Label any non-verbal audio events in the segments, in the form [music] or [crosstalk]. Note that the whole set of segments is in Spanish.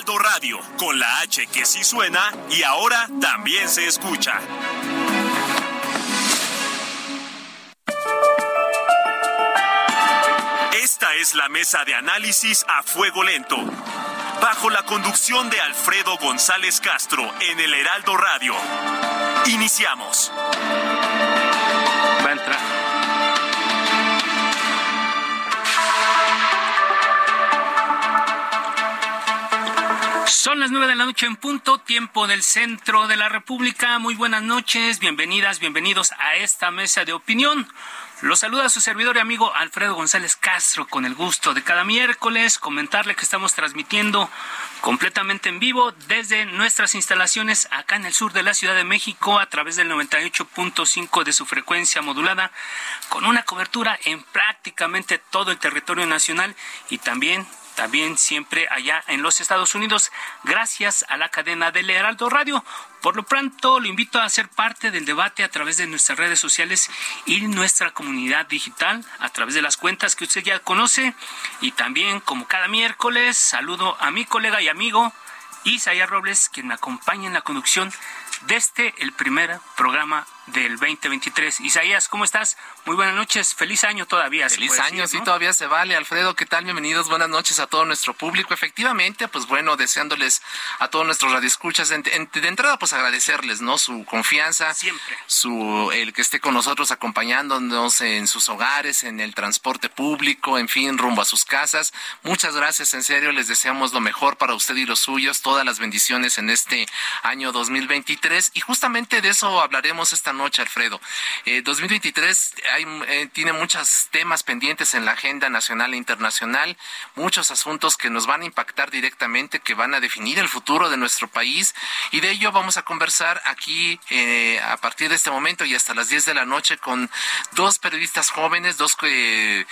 Heraldo Radio, con la H que sí suena y ahora también se escucha. Esta es la mesa de análisis a fuego lento. Bajo la conducción de Alfredo González Castro en el Heraldo Radio. Iniciamos. Son las nueve de la noche en punto, tiempo del centro de la República. Muy buenas noches, bienvenidas, bienvenidos a esta mesa de opinión. Los saluda su servidor y amigo Alfredo González Castro con el gusto de cada miércoles comentarle que estamos transmitiendo completamente en vivo desde nuestras instalaciones acá en el sur de la Ciudad de México a través del 98.5 de su frecuencia modulada con una cobertura en prácticamente todo el territorio nacional y también también siempre allá en los Estados Unidos, gracias a la cadena del Heraldo Radio. Por lo pronto, lo invito a ser parte del debate a través de nuestras redes sociales y nuestra comunidad digital, a través de las cuentas que usted ya conoce. Y también, como cada miércoles, saludo a mi colega y amigo Isaías Robles, quien me acompaña en la conducción desde el primer programa del 2023. Isaías, ¿cómo estás? Muy buenas noches, feliz año todavía. Feliz año, sí, todavía se vale. Alfredo, ¿qué tal? Bienvenidos, buenas noches a todo nuestro público. Efectivamente, pues bueno, deseándoles a todos nuestros radioescuchas, de, de entrada, pues agradecerles, ¿no? Su confianza. Siempre. Su, el que esté con nosotros acompañándonos en sus hogares, en el transporte público, en fin, rumbo a sus casas. Muchas gracias, en serio, les deseamos lo mejor para usted y los suyos, todas las bendiciones en este año 2023. Y justamente de eso hablaremos esta noche, Alfredo. Eh, 2023 hay, eh, tiene muchos temas pendientes en la agenda nacional e internacional, muchos asuntos que nos van a impactar directamente, que van a definir el futuro de nuestro país. Y de ello vamos a conversar aquí eh, a partir de este momento y hasta las 10 de la noche con dos periodistas jóvenes, dos eh,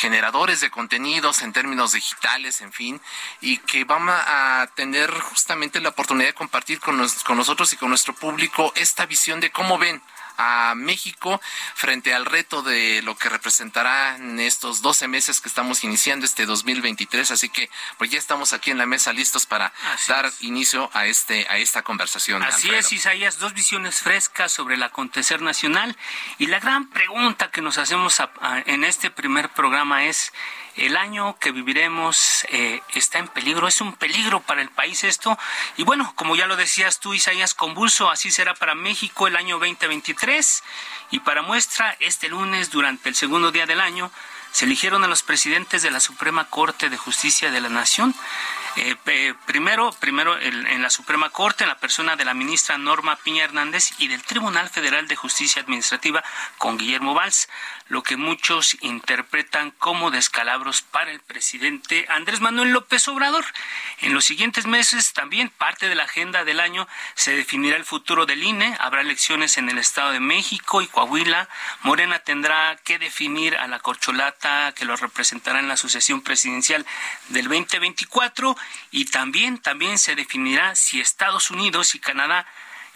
generadores de contenidos en términos digitales, en fin, y que vamos a tener justamente la oportunidad de compartir con nosotros y con nuestro público esta visión de cómo ven a México frente al reto de lo que representará en estos 12 meses que estamos iniciando este 2023. Así que pues ya estamos aquí en la mesa listos para Así dar es. inicio a este a esta conversación. Así Alfredo. es, Isaías, dos visiones frescas sobre el acontecer nacional. Y la gran pregunta que nos hacemos a- a- en este primer programa es, ¿el año que viviremos eh, está en peligro? ¿Es un peligro para el país esto? Y bueno, como ya lo decías tú, Isaías, convulso, así será para México el año 2023. Y para muestra, este lunes, durante el segundo día del año, se eligieron a los presidentes de la Suprema Corte de Justicia de la Nación. Eh, pe- primero, primero el- en la Suprema Corte, en la persona de la ministra Norma Piña Hernández y del Tribunal Federal de Justicia Administrativa con Guillermo Valls, lo que muchos interpretan como descalabros para el presidente Andrés Manuel López Obrador. En los siguientes meses, también parte de la agenda del año, se definirá el futuro del INE, habrá elecciones en el Estado de México y Coahuila. Morena tendrá que definir a la corcholata que lo representará en la sucesión presidencial del 2024 y también, también se definirá si Estados Unidos y Canadá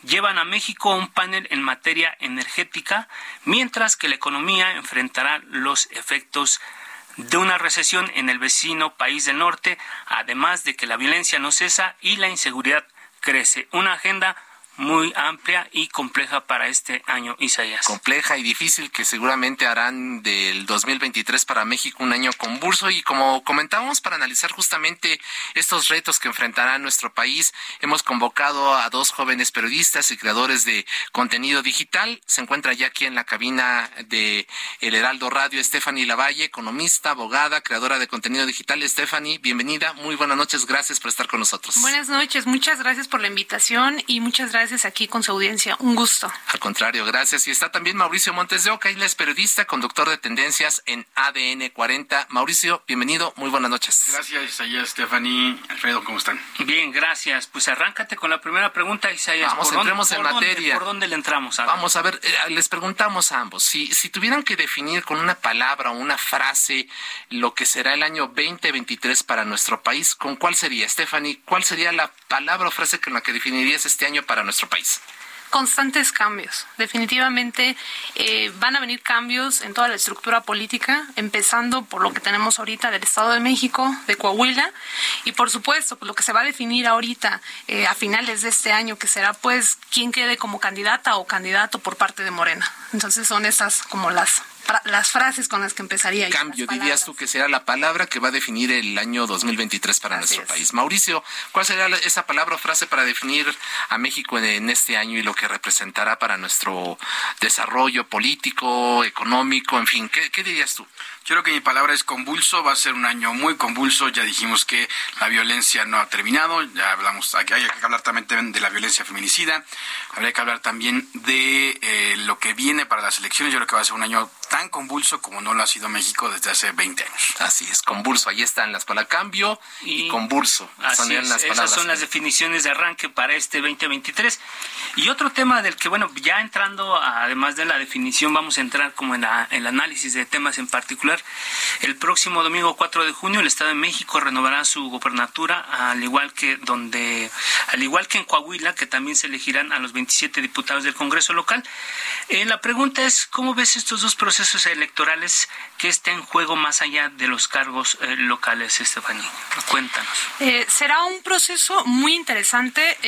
llevan a México un panel en materia energética, mientras que la economía enfrentará los efectos de una recesión en el vecino país del norte, además de que la violencia no cesa y la inseguridad crece. Una agenda muy amplia y compleja para este año, Isaías. compleja y difícil que seguramente harán del 2023 para México un año convulso. Y como comentábamos para analizar justamente estos retos que enfrentará nuestro país hemos convocado a dos jóvenes periodistas y creadores de contenido digital. Se encuentra ya aquí en la cabina de El Heraldo Radio Stephanie Lavalle economista abogada creadora de contenido digital. Stephanie bienvenida. Muy buenas noches. Gracias por estar con nosotros. Buenas noches, muchas gracias por la invitación y muchas gracias veces aquí con su audiencia. Un gusto. Al contrario, gracias. Y está también Mauricio Montes de Oca, él es periodista, conductor de tendencias en ADN 40. Mauricio, bienvenido, muy buenas noches. Gracias, Isaías, Stephanie, Alfredo, ¿cómo están? Bien, gracias. Pues arráncate con la primera pregunta, Isaías. Vamos, entremos en materia. ¿Por dónde le entramos? Vamos a ver, eh, les preguntamos a ambos, si, si tuvieran que definir con una palabra o una frase lo que será el año 2023 para nuestro país, ¿con cuál sería, Stephanie? ¿Cuál sería la palabra o frase con la que definirías este año para nuestro país? constantes cambios. Definitivamente eh, van a venir cambios en toda la estructura política, empezando por lo que tenemos ahorita del Estado de México, de Coahuila, y por supuesto, pues, lo que se va a definir ahorita eh, a finales de este año, que será pues quién quede como candidata o candidato por parte de Morena. Entonces son esas como las las frases con las que empezaría. Cambio, dirías tú que será la palabra que va a definir el año 2023 para nuestro país. Mauricio, ¿cuál sería esa palabra o frase para definir a México en, este año y lo que representará para nuestro desarrollo político, económico, en fin? ¿Qué, qué dirías tú? Yo creo que mi palabra es convulso, va a ser un año muy convulso, ya dijimos que la violencia no ha terminado, ya hablamos, hay, que hablar también de la violencia feminicida, habría que hablar también de eh, lo que viene para las elecciones, yo creo que va a ser un año tan convulso como no lo ha sido México desde hace 20 años. Así es, convulso, ahí están las palabras cambio y, convulso. Así es, esas son las definiciones de arranque para este 2023. Y otro tema del que, bueno, ya entrando, además de la definición, vamos a entrar como en, en el análisis de temas en particular el próximo domingo 4 de junio el Estado de México renovará su gobernatura, al igual que donde, al igual que en Coahuila, que también se elegirán a los 27 diputados del Congreso local. Eh, la pregunta es, ¿cómo ves estos dos procesos electorales que estén en juego más allá de los cargos eh, locales, Estefanía? Cuéntanos. Eh, será un proceso muy interesante.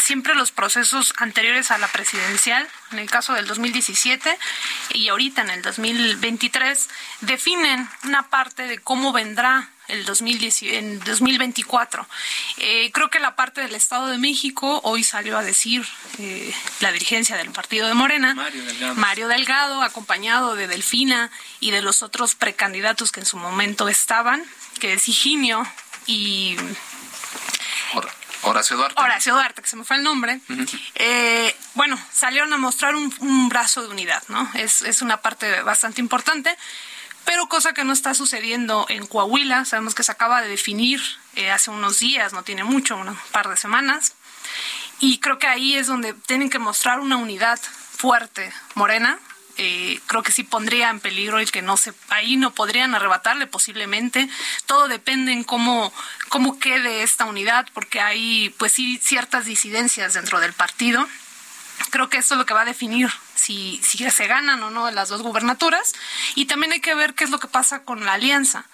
siempre los procesos anteriores a la presidencial, en el caso del 2017 y ahorita en el 2023, definen una parte de cómo vendrá el 2010, en 2024. Eh, creo que la parte del Estado de México hoy salió a decir eh, la dirigencia del partido de Morena, Mario Delgado. acompañado de Delfina y de los otros precandidatos que en su momento estaban, que es Higinio y... Horacio Duarte. Horacio Duarte, que se me fue el nombre. Eh, bueno, salieron a mostrar un, brazo de unidad, ¿no? Es, es una parte bastante importante pero cosa que no está sucediendo en Coahuila. Sabemos que se acaba de definir eh, hace unos días, no tiene mucho, un par de semanas. Y creo que ahí es donde tienen que mostrar una unidad fuerte, morena. Eh, creo que sí pondría en peligro el que no se, ahí no podrían arrebatarle posiblemente. Todo depende en cómo, cómo quede esta unidad, porque hay pues sí ciertas disidencias dentro del partido. Creo que esto es lo que va a definir si, si se ganan o no las dos gubernaturas. Y también hay que ver qué es lo que pasa con la alianza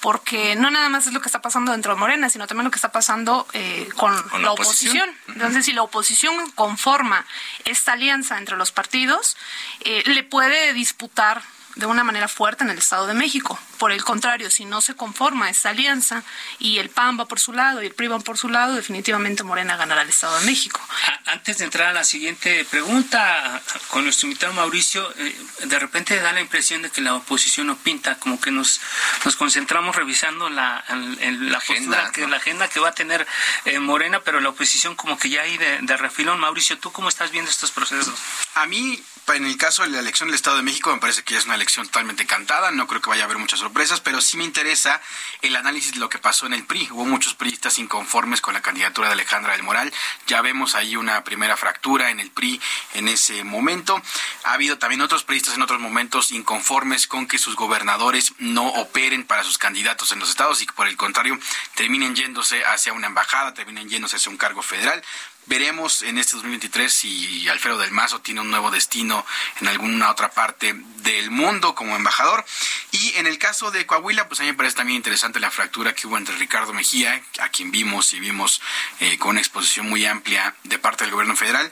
porque no nada más es lo que está pasando dentro de Morena, sino también lo que está pasando eh, con, la, oposición. Entonces, si la oposición conforma esta alianza entre los partidos, eh, le puede disputar de una manera fuerte en el Estado de México. Por el contrario, si no se conforma esta alianza y el PAN va por su lado y el PRI va por su lado, definitivamente Morena ganará el Estado de México. Antes de entrar a la siguiente pregunta, con nuestro invitado Mauricio, eh, de repente da la impresión de que la oposición no pinta, como que nos, nos concentramos revisando la, la, agenda, que, la agenda que va a tener eh, Morena, pero la oposición como que ya hay de, de refilón. Mauricio, ¿tú cómo estás viendo estos procesos? A mí en el caso de la elección del Estado de México me parece que es una elección totalmente cantada, no creo que vaya a haber muchas sorpresas, pero sí me interesa el análisis de lo que pasó en el PRI. Hubo muchos priistas inconformes con la candidatura de Alejandra del Moral, ya vemos ahí una primera fractura en el PRI en ese momento. Ha habido también otros priistas en otros momentos inconformes con que sus gobernadores no operen para sus candidatos en los estados y que por el contrario terminen yéndose hacia una embajada, terminen yéndose hacia un cargo federal. Veremos en este 2023 si Alfredo del Mazo tiene un nuevo destino en alguna otra parte del mundo como embajador. Y en el caso de Coahuila, pues a mí me parece también interesante la fractura que hubo entre Ricardo Mejía, a quien vimos y vimos eh, con una exposición muy amplia de parte del gobierno federal,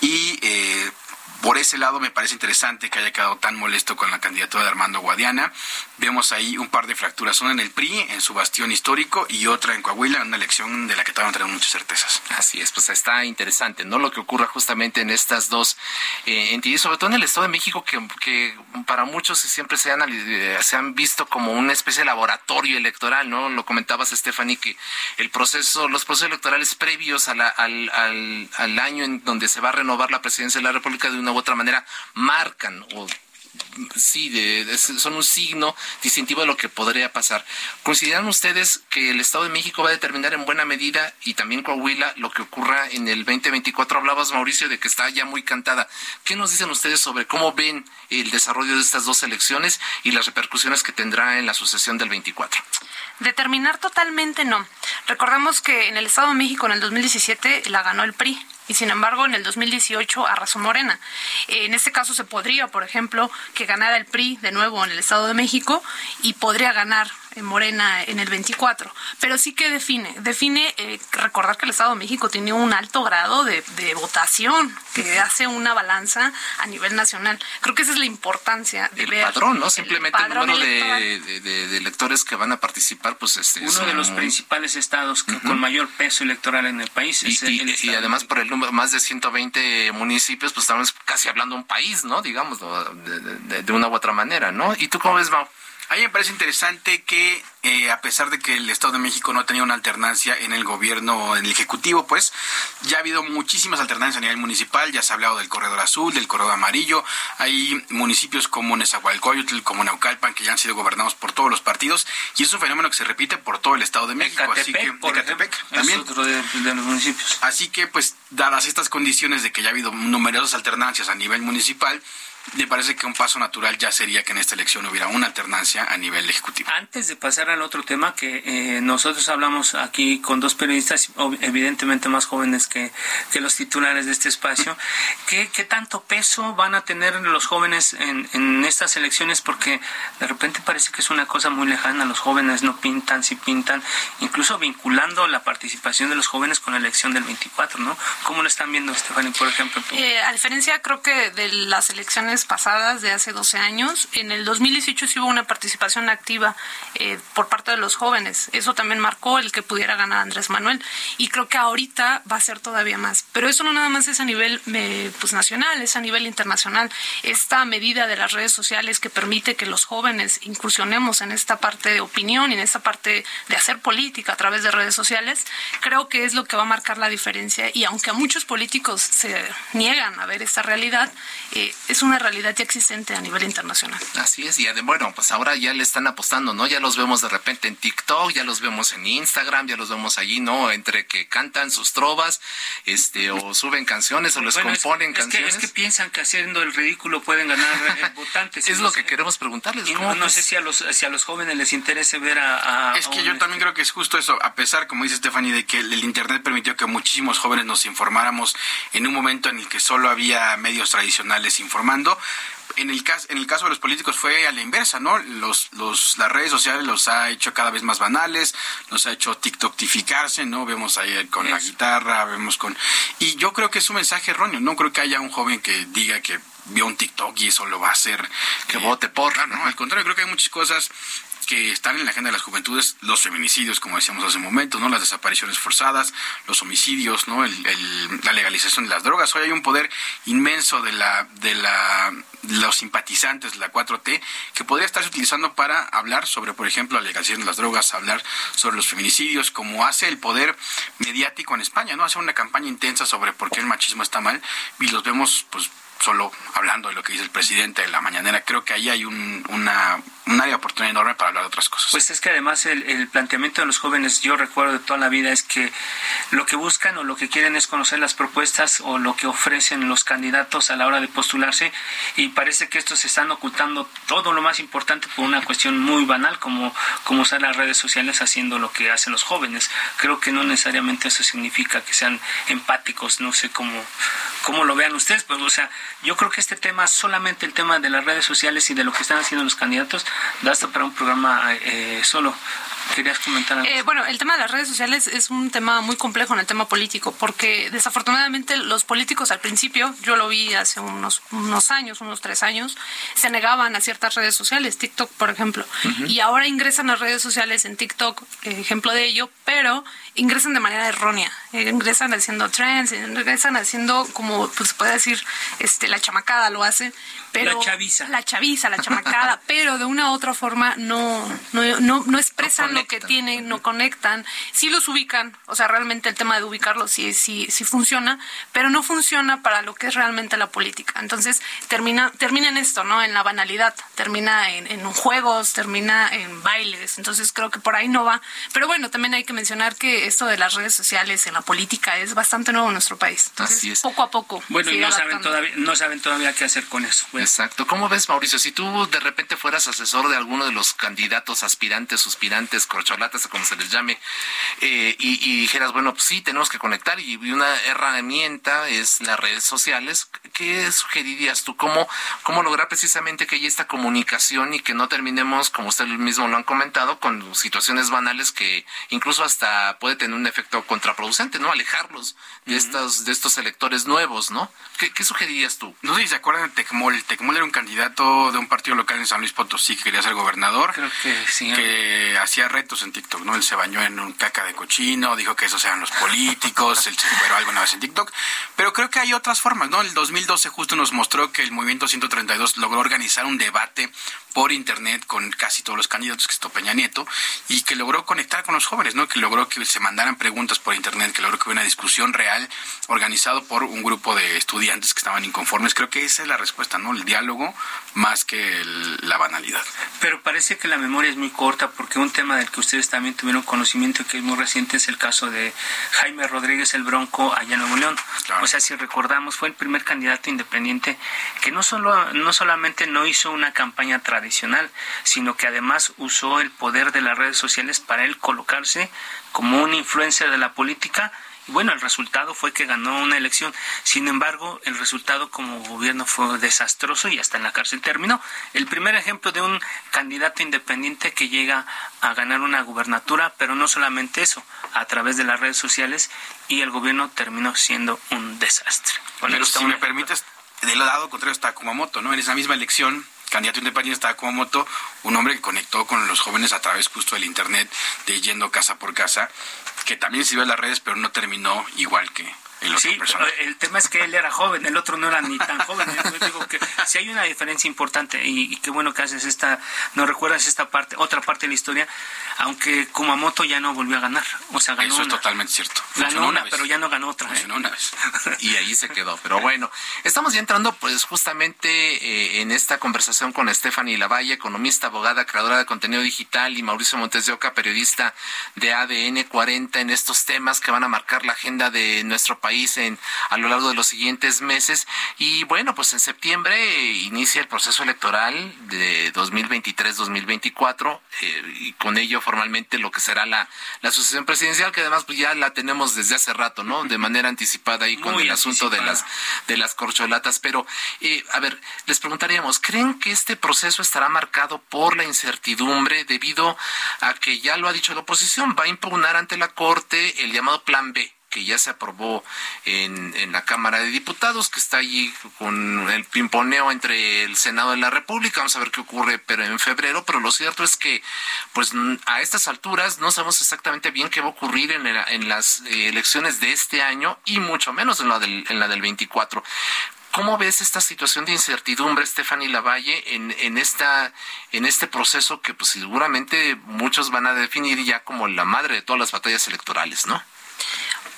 y eh, Por ese lado me parece interesante que haya quedado tan molesto con la candidatura de Armando Guadiana. Vemos ahí un par de fracturas, una en el PRI, en su bastión histórico, y otra en Coahuila, en una elección de la que todavía no tenemos muchas certezas. Así es, pues está interesante, ¿no? Lo que ocurra justamente en estas dos eh, entidades, sobre todo en el Estado de México, que, para muchos siempre se han, eh, se han visto como una especie de laboratorio electoral, ¿no? Lo comentabas, Stephanie, que el proceso, los procesos electorales previos al, al, al año en donde se va a renovar la presidencia de la República de una u otra manera marcan o sí, de, son un signo distintivo de lo que podría pasar. ¿Consideran ustedes que el Estado de México va a determinar en buena medida y también Coahuila lo que ocurra en el 2024? Hablabas, Mauricio, de que está ya muy cantada. ¿Qué nos dicen ustedes sobre cómo ven el desarrollo de estas dos elecciones y las repercusiones que tendrá en la sucesión del 24? Determinar totalmente no. Recordamos que en el Estado de México en el 2017 la ganó el PRI y sin embargo en el 2018 arrasó Morena. En este caso se podría, por ejemplo, que ganara el PRI de nuevo en el Estado de México y podría ganar en Morena en el 24. Pero sí que define, define eh, recordar que el Estado de México tiene un alto grado de, votación, que hace una balanza a nivel nacional. Creo que esa es la importancia de el padrón, ¿no? Simplemente el, número de, electores que van a participar, pues este uno de los principales estados con mayor peso electoral en el país. Y, y además por el número más de 120 municipios, pues estamos casi hablando de un país, ¿no? Digamos, de, una u otra manera, ¿no? ¿Y tú cómo ves, Mau? A mí me parece interesante que, eh, a pesar de que el Estado de México no tenía una alternancia en el gobierno, en el Ejecutivo, pues ya ha habido muchísimas alternancias a nivel municipal. Ya se ha hablado del Corredor Azul, del Corredor Amarillo. Hay municipios como Nezahualcóyotl, como Naucalpan, que ya han sido gobernados por todos los partidos. Y es un fenómeno que se repite por todo el Estado de México. así que, también. otro de, de los municipios. Así que, pues, dadas estas condiciones de que ya ha habido numerosas alternancias a nivel municipal, me parece que un paso natural ya sería que en esta elección hubiera una alternancia a nivel ejecutivo. Antes de pasar al otro tema, que eh, nosotros hablamos aquí con dos periodistas, evidentemente más jóvenes que, que los titulares de este espacio, ¿qué, ¿qué, tanto peso van a tener los jóvenes en, en, estas elecciones? Porque de repente parece que es una cosa muy lejana, los jóvenes no pintan, si pintan, incluso vinculando la participación de los jóvenes con la elección del 24, ¿no? ¿Cómo lo están viendo, Stephanie, por ejemplo? Eh, a diferencia, creo que de las elecciones pasadas de hace 12 años. En el 2018 sí hubo una participación activa eh, por parte de los jóvenes. Eso también marcó el que pudiera ganar Andrés Manuel. Y creo que ahorita va a ser todavía más. Pero eso no nada más es a nivel eh, pues, nacional, es a nivel internacional. Esta medida de las redes sociales que permite que los jóvenes incursionemos en esta parte de opinión y en esta parte de hacer política a través de redes sociales, creo que es lo que va a marcar la diferencia. Y aunque a muchos políticos se niegan a ver esta realidad, eh, es una realidad ya existente a nivel internacional. Así es, y bueno, pues ahora ya le están apostando, ¿no? Ya los vemos de repente en TikTok, ya los vemos en Instagram, ya los vemos allí, ¿no? Entre que cantan sus trovas, este, o suben canciones o les componen canciones. es que piensan que haciendo el ridículo pueden ganar eh, [laughs] votantes. es lo que queremos preguntarles. no, sé si a los, si a los jóvenes les interese ver a... es que yo también creo que es justo eso, a pesar, como dice Stephanie, de que el Internet permitió que muchísimos jóvenes nos informáramos en un momento en el que solo había medios tradicionales informando, en el caso, en el caso de los políticos fue a la inversa, ¿no? Los, los, las redes sociales los ha hecho cada vez más banales, los ha hecho tiktoktificarse, ¿no? Vemos ahí con la guitarra, vemos con... Y yo creo que es un mensaje erróneo, no creo que haya un joven que diga que vio un TikTok y eso lo va a hacer que vote por. ¿no? Al contrario, creo que hay muchas cosas que están en la agenda de las juventudes, los feminicidios, como decíamos hace un momento, ¿no? Las desapariciones forzadas, los homicidios, ¿no? la legalización de las drogas. Hoy hay un poder inmenso de la, de la, los simpatizantes de la 4T que podría estarse utilizando para hablar sobre, por ejemplo, la legalización de las drogas, hablar sobre los feminicidios, como hace el poder mediático en España, ¿no? Hace una campaña intensa sobre por qué el machismo está mal y los vemos, pues, solo hablando de lo que dice el presidente de la mañanera, creo que ahí hay un, una, un área oportunidad enorme para hablar de otras cosas. Pues es que además el, el, planteamiento de los jóvenes, yo recuerdo de toda la vida, es que lo que buscan o lo que quieren es conocer las propuestas o lo que ofrecen los candidatos a la hora de postularse y parece que estos están ocultando todo lo más importante por una cuestión muy banal como, como usar las redes sociales haciendo lo que hacen los jóvenes. Creo que no necesariamente eso significa que sean empáticos, no sé cómo, cómo lo vean ustedes, pero o sea, yo creo que este tema, solamente el tema de las redes sociales y de lo que están haciendo los candidatos, da hasta para un programa eh, solo. ¿Querías comentar algo? Eh, bueno, el tema de las redes sociales es un tema muy complejo en el tema político, porque desafortunadamente los políticos al principio, yo lo vi hace unos, unos años, unos tres años, se negaban a ciertas redes sociales, TikTok por ejemplo, y ahora ingresan a redes sociales en TikTok, ejemplo de ello, pero ingresan de manera errónea, ingresan haciendo trends, ingresan haciendo como pues puede decir, este la chamacada lo hace, pero la chaviza, la chaviza, la chamacada, [laughs] pero de una u otra forma no no, no, no expresan lo que tienen, no conectan, sí los ubican, o sea, realmente el tema de ubicarlos sí, sí, sí funciona, pero no funciona para lo que es realmente la política. Entonces termina, termina en esto, ¿no? En la banalidad, termina en, en juegos, termina en bailes, entonces creo que por ahí no va. Pero bueno, también hay que mencionar que esto de las redes sociales en la política es bastante nuevo en nuestro país. Entonces, Así es. poco a poco. Bueno, y no saben, todavía, no saben todavía qué hacer con eso. Bueno, Exacto. ¿Cómo ves, Mauricio? Si tú de repente fueras asesor de alguno de los candidatos, aspirantes, suspirantes, corcholatas, como se les llame, eh, y, y dijeras, bueno, pues sí, tenemos que conectar y una herramienta es las redes sociales, ¿qué sugerirías tú? ¿Cómo, cómo lograr precisamente que haya esta comunicación y que no terminemos, como usted mismo lo han comentado, con situaciones banales que incluso hasta puede tener un efecto contraproducente, ¿no? Alejarlos de, estos, de estos electores nuevos, ¿no? ¿Qué, qué sugerirías tú? No sé si se acuerdan de Tecmol. Tecmol era un candidato de un partido local en San Luis Potosí que quería ser gobernador. creo que sí. que hacía retos en TikTok, ¿no? Él se bañó en un caca de cochino, dijo que esos eran los políticos, [laughs] él se encueró alguna vez en TikTok, pero creo que hay otras formas, ¿no? El 2012 justo nos mostró que el Movimiento 132 logró organizar un debate por internet con casi todos los candidatos, que esto Peña Nieto, y que logró conectar con los jóvenes, ¿no? Que logró que se mandaran preguntas por internet, que logró que hubiera una discusión real organizado por un grupo de estudiantes que estaban inconformes. Creo que esa es la respuesta, ¿no? El diálogo más que el- la banalidad. Pero parece que la memoria es muy corta porque un tema del que ustedes también tuvieron conocimiento que es muy reciente es el caso de Jaime Rodríguez el Bronco allá en Nuevo León. Claro. O sea, si recordamos, fue el primer candidato independiente que no solo no solamente no hizo una campaña tradicional, sino que además usó el poder de las redes sociales para él colocarse como un influencer de la política y bueno, el resultado fue que ganó una elección. Sin embargo, el resultado como gobierno fue desastroso y hasta en la cárcel terminó. El primer ejemplo de un candidato independiente que llega a ganar una gubernatura, pero no solamente eso, a través de las redes sociales y el gobierno terminó siendo un desastre. Bueno, Pero si me permites, del lado contrario está Kumamoto, ¿no? En esa misma elección, candidato independiente estaba Kumamoto, un hombre que conectó con los jóvenes a través justo del internet, de yendo casa por casa, que también sirvió a las redes, pero no terminó igual que el otro Sí, persona. pero el tema es que él era joven, el otro no era ni tan joven. Yo digo que si hay una diferencia importante y, y qué bueno que haces esta, no recuerdas esta parte, otra parte de la historia, aunque Kumamoto ya no volvió a ganar, o sea, ganó Eso es una, totalmente cierto. ganó Funcionó una, vez. pero ya no ganó otra. ¿eh? Funcionó una vez. y ahí se quedó. Pero bueno, estamos ya entrando pues justamente eh, en esta conversación con Stephanie Lavalle, economista, abogada, creadora de contenido digital, y Mauricio Montes de Oca, periodista de ADN 40, en estos temas que van a marcar la agenda de nuestro país en a lo largo de los siguientes meses. Y bueno, pues en septiembre inicia el proceso electoral de 2023-2024 eh, y con ello formalmente lo que será la, la sucesión presidencial, que además pues ya la tenemos desde hace rato, ¿no? De manera [laughs] anticipada ahí con Muy el asunto de las de las corcholatas. Pero, eh, a ver, les preguntaríamos, ¿creen que este proceso estará marcado por la incertidumbre debido a que ya lo ha dicho la oposición, va a impugnar ante la Corte el llamado Plan B? Que ya se aprobó en, en la Cámara de Diputados, que está allí con el pimponeo entre el Senado de la República. Vamos a ver qué ocurre pero en febrero, pero lo cierto es que pues a estas alturas no sabemos exactamente bien qué va a ocurrir en, en las eh, elecciones de este año y mucho menos en la del, en la del 24. ¿Cómo ves esta situación de incertidumbre, Stephanie Lavalle, en, en, esta, en este proceso que pues seguramente muchos van a definir ya como la madre de todas las batallas electorales, ¿no?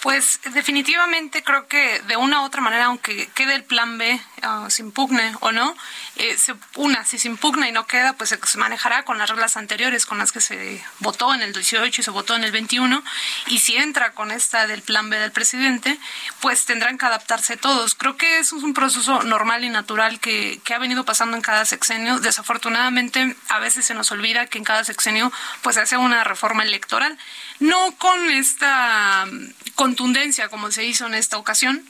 Pues definitivamente creo que de una u otra manera, aunque quede el plan B, ah, se impugne o no, eh, se, una, si se impugna y no queda, pues se, se manejará con las reglas anteriores con las que se votó en el 18 y se votó en el 21, y si entra con esta del plan B del presidente, pues tendrán que adaptarse todos. Creo que eso es un proceso normal y natural que, que ha venido pasando en cada sexenio. Desafortunadamente, a veces se nos olvida que en cada sexenio pues se hace una reforma electoral, no con esta con contundencia como se hizo en esta ocasión,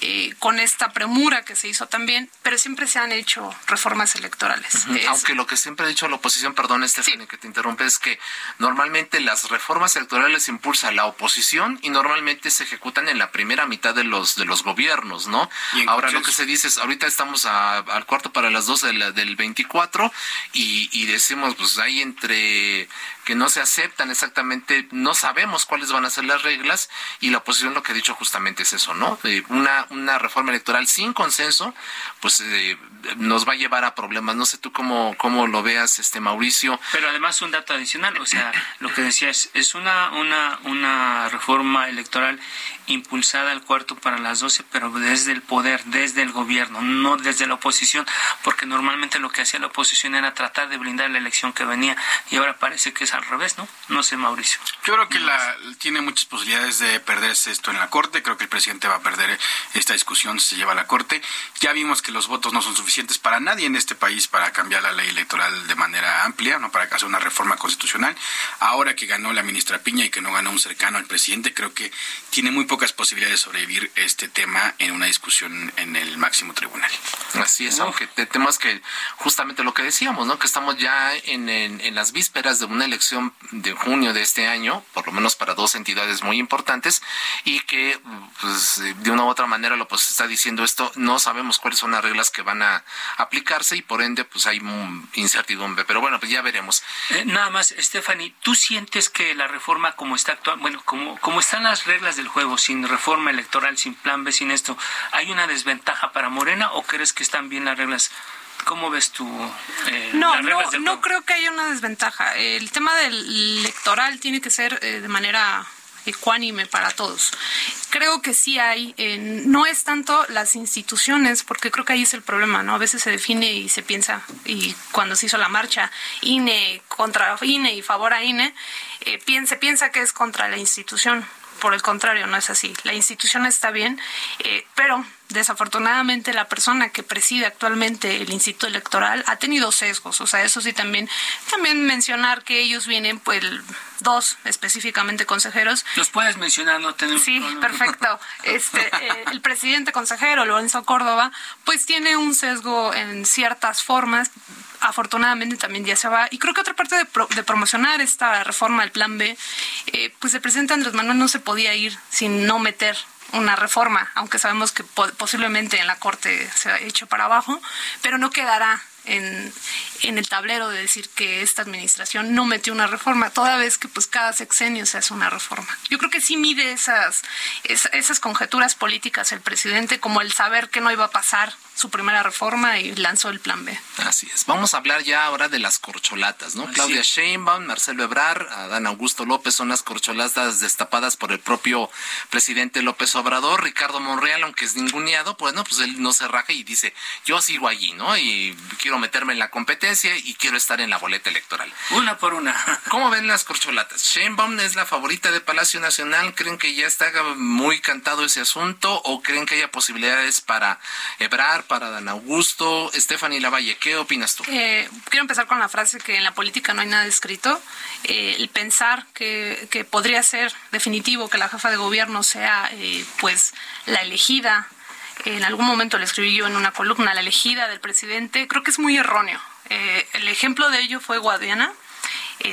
eh, con esta premura que se hizo también, pero siempre se han hecho reformas electorales. Aunque lo que siempre ha dicho la oposición, perdón, Stephanie, que te interrumpe, es que normalmente las reformas electorales impulsa la oposición y normalmente se ejecutan en la primera mitad de los de los gobiernos, ¿no? Ahora lo que se dice es, ahorita estamos al cuarto para las 12 del, del 24 y, y decimos, pues hay entre que no se aceptan exactamente, no sabemos cuáles van a ser las reglas y la oposición lo que ha dicho justamente es eso, ¿no? Eh, una, una reforma electoral sin consenso, pues eh, nos va a llevar a problemas. No sé tú cómo, cómo lo veas, este Mauricio. Pero además un dato adicional, o sea, [clears throat] lo que decía es, es una, una, una reforma electoral impulsada al cuarto para las 12, pero desde el poder, desde el gobierno, no desde la oposición, porque normalmente lo que hacía la oposición era tratar de blindar la elección que venía y ahora parece que es al revés, ¿no? No sé, Mauricio. Yo creo que la, tiene muchas posibilidades de perderse esto en la Corte. Creo que el presidente va a perder esta discusión si se lleva a la Corte. Ya vimos que los votos no son suficientes para nadie en este país para cambiar la ley electoral de manera amplia, no para hacer una reforma constitucional. Ahora que ganó la ministra Piña y que no ganó un cercano al presidente, creo que tiene muy pocas posibilidades de sobrevivir este tema en una discusión en el máximo tribunal. Así es, aunque temas que justamente lo que decíamos, ¿no? Que estamos ya en, en las vísperas de una elección de junio de este año, por lo menos para dos entidades muy importantes, y que pues, de una u otra manera lo pues está diciendo esto, no sabemos cuáles son las reglas que van a aplicarse y por ende pues hay incertidumbre. Pero bueno, pues ya veremos. Eh, nada más, Stephanie, ¿tú sientes que la reforma como está actual, bueno, como, como están las reglas del juego, sin reforma electoral, sin plan B, sin esto, ¿hay una desventaja para Morena o crees que están bien las reglas? ¿Cómo ves tú? Eh, no, no, no creo que haya una desventaja. El tema del electoral tiene que ser eh, de manera ecuánime para todos. Creo que sí hay, no es tanto las instituciones, porque creo que ahí es el problema, ¿no? A veces se define y se piensa, y cuando se hizo la marcha INE contra INE y favor a INE, eh, se piensa que es contra la institución. Por el contrario, no es así. La institución está bien, eh, pero desafortunadamente la persona que preside actualmente el Instituto Electoral ha tenido sesgos, o sea, eso sí también también mencionar que ellos vienen pues dos específicamente consejeros. Los puedes mencionar, no tenemos Sí, perfecto. [laughs] Este eh, el presidente consejero Lorenzo Córdoba pues tiene un sesgo en ciertas formas. Afortunadamente también ya se va. Y creo que otra parte de, promocionar esta reforma del Plan B, eh, pues el presidente Andrés Manuel no se podía ir sin no meter una reforma, aunque sabemos que posiblemente en la Corte se ha hecho para abajo, pero no quedará en, en, el tablero de decir que esta administración no metió una reforma, toda vez que pues cada sexenio se hace una reforma. Yo creo que sí mide esas, esas conjeturas políticas el presidente, como el saber que no iba a pasar su primera reforma y lanzó el plan B. Así es. Vamos a hablar ya ahora de las corcholatas, ¿no? Claudia Sheinbaum, Marcelo Ebrar, Adán Augusto López son las corcholatas destapadas por el propio presidente López Obrador. Ricardo Monreal, aunque es ninguneado, pues no, pues él no se raja y dice, yo sigo allí, ¿no? Y quiero meterme en la competencia y quiero estar en la boleta electoral. Una por una. [laughs] ¿Cómo ven las corcholatas? Sheinbaum es la favorita de Palacio Nacional. ¿Creen que ya está muy cantado ese asunto o creen que haya posibilidades para Ebrar, para Dan Augusto. Stephanie Lavalle, ¿qué opinas tú? Eh, quiero empezar con la frase que en la política no hay nada escrito. Eh, el pensar que, que, podría ser definitivo que la jefa de gobierno sea eh, pues la elegida, en algún momento le escribí yo en una columna, la elegida del presidente, creo que es muy erróneo. El ejemplo de ello fue Guadiana.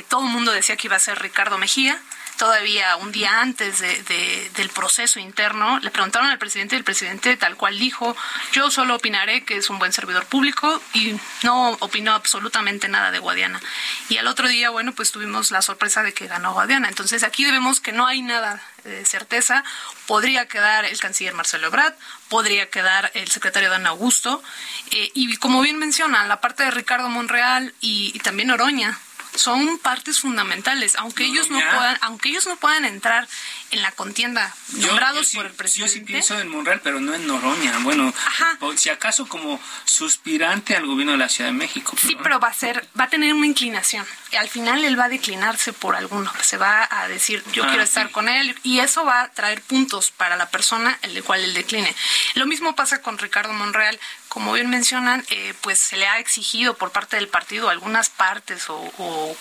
todo el mundo decía que iba a ser Ricardo Mejía todavía un día antes de, del proceso interno, le preguntaron al presidente y el presidente tal cual dijo, yo solo opinaré que es un buen servidor público y no opinó absolutamente nada de Guadiana. Y al otro día, bueno, pues tuvimos la sorpresa de que ganó Guadiana. Entonces aquí vemos que no hay nada de certeza. Podría quedar el canciller Marcelo Ebrard, podría quedar el secretario Dan Augusto. Eh, y como bien mencionan, la parte de Ricardo Monreal y, y también Oroña, son partes fundamentales, aunque ellos no puedan, aunque ellos no puedan entrar en la contienda nombrados por el presidente. Yo sí pienso en Monreal, pero no en Noroña. Bueno, si acaso como suspirante al gobierno de la Ciudad de México. Sí, pero va a ser, va a tener una inclinación. Al final él va a declinarse por alguno. Se va a decir, yo ah, quiero estar con él, y eso va a traer puntos para la persona el de cual él decline. Lo mismo pasa con Ricardo Monreal como bien mencionan, eh, pues se le ha exigido por parte del partido, algunas partes o,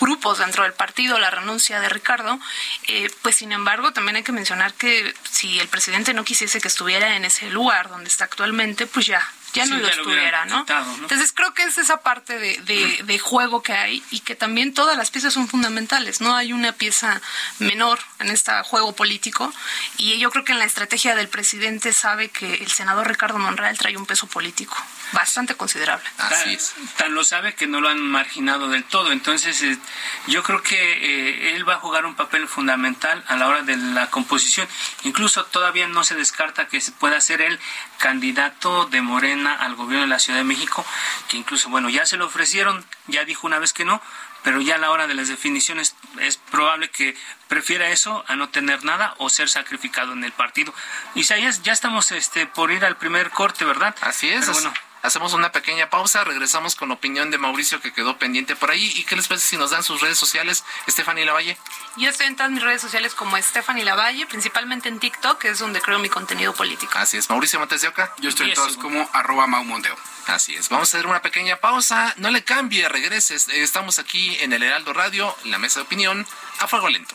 grupos dentro del partido, la renuncia de Ricardo. Eh, pues sin embargo, también hay que mencionar que si el presidente no quisiese que estuviera en ese lugar donde está actualmente, pues ya ya no lo estuviera, ¿no? Entonces creo que es esa parte de, de, juego que hay y que también todas las piezas son fundamentales. No hay una pieza menor en este juego político y yo creo que en la estrategia del presidente sabe que el senador Ricardo Monreal trae un peso político bastante considerable. Así es. Tan lo sabe que no lo han marginado del todo. Entonces eh, yo creo que eh, él va a jugar un papel fundamental a la hora de la composición. Incluso todavía no se descarta que se pueda ser el candidato de Morena al gobierno de la Ciudad de México, que incluso, bueno, ya se lo ofrecieron, ya dijo una vez que no, pero ya a la hora de las definiciones es probable que prefiera eso a no tener nada o ser sacrificado en el partido. Isaías, ya estamos este, por ir al primer corte, ¿verdad? Así es. bueno, Hacemos una pequeña pausa, regresamos con la opinión de Mauricio que quedó pendiente por ahí. ¿Y qué les parece si nos dan sus redes sociales, Stephanie Lavalle? Yo estoy en todas mis redes sociales como Stephanie Lavalle, principalmente en TikTok, que es donde creo mi contenido político. Así es. Mauricio Montes de Oca. Yo estoy en todos como arroba Monteo. Así es. Vamos a hacer una pequeña pausa. No le cambie, regreses. Estamos aquí en el Heraldo Radio, en la mesa de opinión, a fuego lento.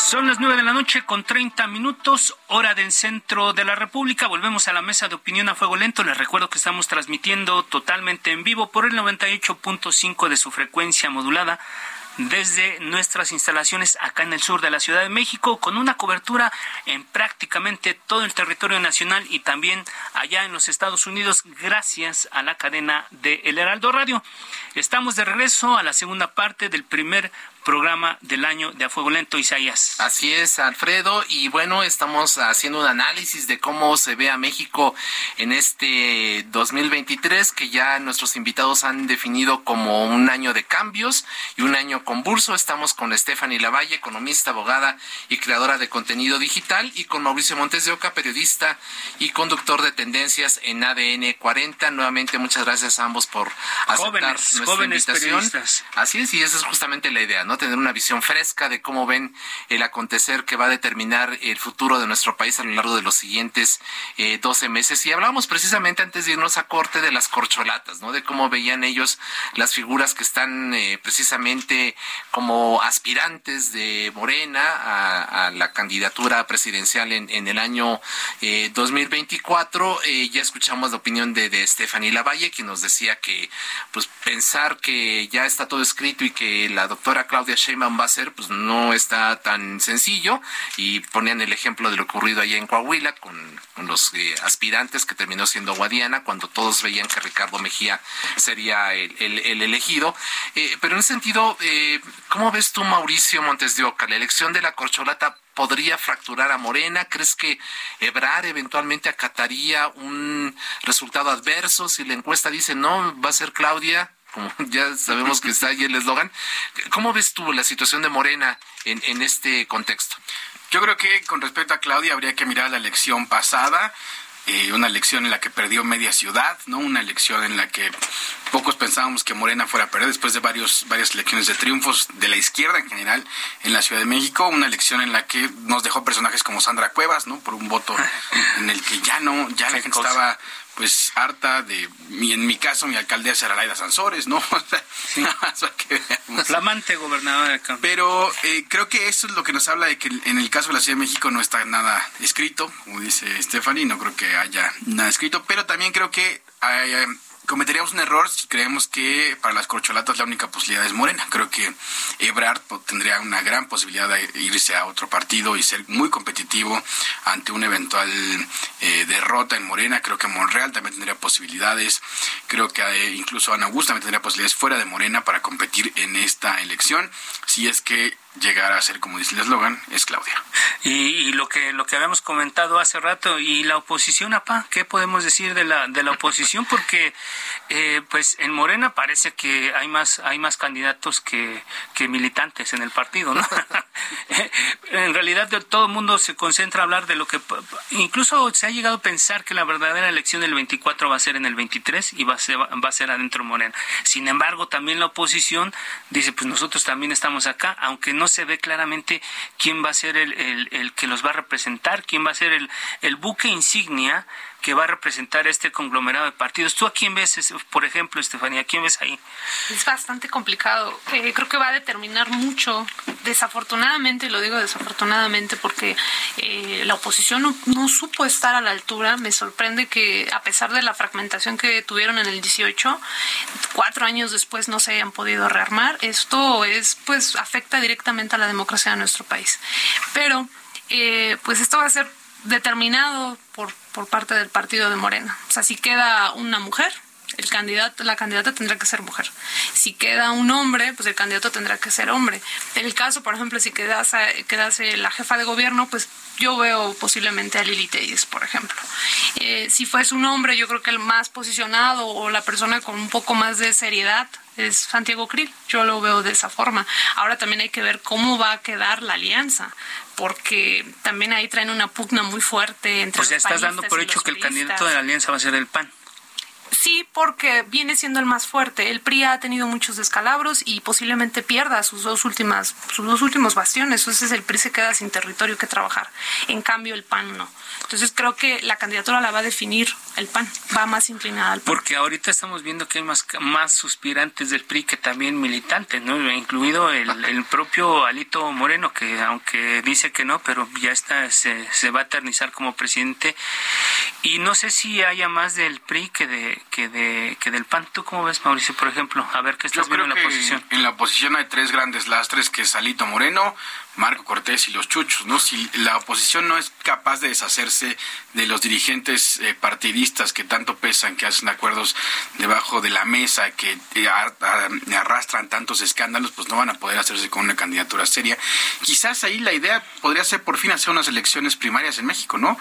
Son las nueve de la noche con 30 minutos, hora del centro de la República. Volvemos a la mesa de opinión a fuego lento. Les recuerdo que estamos transmitiendo totalmente en vivo por el 98.5 de su frecuencia modulada desde nuestras instalaciones acá en el sur de la Ciudad de México, con una cobertura en prácticamente todo el territorio nacional y también allá en los Estados Unidos, gracias a la cadena de El Heraldo Radio. Estamos de regreso a la segunda parte del primer programa del año de A Fuego Lento, Isaías. Así es, Alfredo, y bueno, estamos haciendo un análisis de cómo se ve a México en este 2023, que ya nuestros invitados han definido como un año de cambios y un año convulso. Estamos con Stephanie Lavalle, economista, abogada y creadora de contenido digital, y con Mauricio Montes de Oca, periodista y conductor de tendencias en ADN 40. Nuevamente, muchas gracias a ambos por aceptar nuestra jóvenes invitación. Así es, y esa es justamente la idea, ¿no? Tener una visión fresca de cómo ven el acontecer que va a determinar el futuro de nuestro país a lo largo de los siguientes eh, 12 meses. Y hablamos precisamente antes de irnos a corte de las corcholatas, ¿no? De cómo veían ellos las figuras que están eh, precisamente como aspirantes de Morena a, la candidatura presidencial en, en el año eh, 2024. Eh, ya escuchamos la opinión de, de Stephanie Lavalle, quien nos decía que pues pensar que ya está todo escrito y que la doctora Claudia Claudia Sheinbaum va a ser, pues no está tan sencillo y ponían el ejemplo de lo ocurrido allá en Coahuila con, los eh, aspirantes que terminó siendo Guadiana cuando todos veían que Ricardo Mejía sería el, elegido. Eh, pero en ese sentido, eh, ¿cómo ves tú, Mauricio Montes de Oca, la elección de la corcholata podría fracturar a Morena? ¿Crees que Ebrar eventualmente acataría un resultado adverso si la encuesta dice no, va a ser Claudia? Como [laughs] ya sabemos que está ahí el eslogan. ¿Cómo ves tú la situación de Morena en, en este contexto? Yo creo que con respecto a Claudia habría que mirar la elección pasada. Eh, una elección en la que perdió media ciudad, ¿no? Una elección en la que pocos pensábamos que Morena fuera a perder después de varios, varias elecciones de triunfos de la izquierda en general en la Ciudad de México, una elección en la que nos dejó personajes como Sandra Cuevas, ¿no? Por un voto [laughs] en el que ya no, ya la gente estaba pues harta de, en mi caso, mi alcaldesa era Laida Sansores, ¿no? [laughs] Flamante gobernadora de Pero eh, creo que eso es lo que nos habla de que en el caso de la Ciudad de México no está nada escrito, como dice Stephanie, no creo que haya nada escrito, pero también creo que hay, cometeríamos un error si creemos que para las corcholatas la única posibilidad es Morena. Creo que Ebrard tendría una gran posibilidad de irse a otro partido y ser muy competitivo ante una eventual eh, derrota en Morena. Creo que Monreal también tendría posibilidades. Creo que eh, incluso Ana Augusta también tendría posibilidades fuera de Morena para competir en esta elección. Si es que llegar a ser, como dice el eslogan, es Claudia. Y, lo que lo que habíamos comentado hace rato, y la oposición, APA, ¿qué podemos decir de la, de la oposición? Porque eh, pues en Morena parece que hay más, hay más candidatos que, que militantes en el partido, ¿no? [laughs] en realidad todo el mundo se concentra a hablar de lo que... Incluso se ha llegado a pensar que la verdadera elección del 24 va a ser en el 23 y va a ser, va a ser adentro Morena. Sin embargo, también la oposición dice, pues nosotros también estamos acá, aunque no se ve claramente quién va a ser el, el, que los va a representar, quién va a ser el, el buque insignia que va a representar este conglomerado de partidos. ¿Tú a quién ves, por ejemplo, Estefanía? ¿A quién ves ahí? Es bastante complicado. Eh, creo que va a determinar mucho, desafortunadamente, lo digo desafortunadamente porque eh, la oposición no, no, supo estar a la altura. Me sorprende que, a pesar de la fragmentación que tuvieron en el 18, cuatro años después no se hayan podido rearmar. Esto es, pues, afecta directamente a la democracia de nuestro país. Pero, eh, pues, esto va a ser determinado por, por parte del partido de Morena. O sea, si queda una mujer, el candidato, la candidata tendrá que ser mujer. Si queda un hombre, pues el candidato tendrá que ser hombre. En el caso, por ejemplo, si quedase, quedase la jefa de gobierno, pues yo veo posiblemente a Lili Telles, por ejemplo. Eh, si fuese un hombre, yo creo que el más posicionado o la persona con un poco más de seriedad es Santiago Krill. Yo lo veo de esa forma. Ahora también hay que ver cómo va a quedar la alianza, porque también ahí traen una pugna muy fuerte entre pues ya estás dando por hecho que el candidato de la alianza va a ser el PAN. Sí, porque viene siendo el más fuerte. El PRI ha tenido muchos descalabros y posiblemente pierda sus dos últimas, sus dos últimos bastiones. Entonces el PRI se queda sin territorio que trabajar. En cambio el PAN no. Entonces creo que la candidatura la va a definir el PAN, va más inclinada al PAN. Porque ahorita estamos viendo que hay más, más suspirantes del PRI que también militantes, ¿no? Incluido el, propio Alito Moreno, que aunque dice que no, pero ya está, se, se va a eternizar como presidente. Y no sé si haya más del PRI que de que de que del PAN. ¿Tú cómo ves, Mauricio, por ejemplo? A ver qué estás viendo en la oposición. En la oposición hay tres grandes lastres, que es Alito Moreno, Marco Cortés y los chuchos, ¿no? Si la oposición no es capaz de deshacerse de los dirigentes eh, partidistas que tanto pesan, que hacen acuerdos debajo de la mesa, que eh, arrastran tantos escándalos, pues no van a poder hacerse con una candidatura seria. Quizás ahí la idea podría ser por fin hacer unas elecciones primarias en México, ¿no?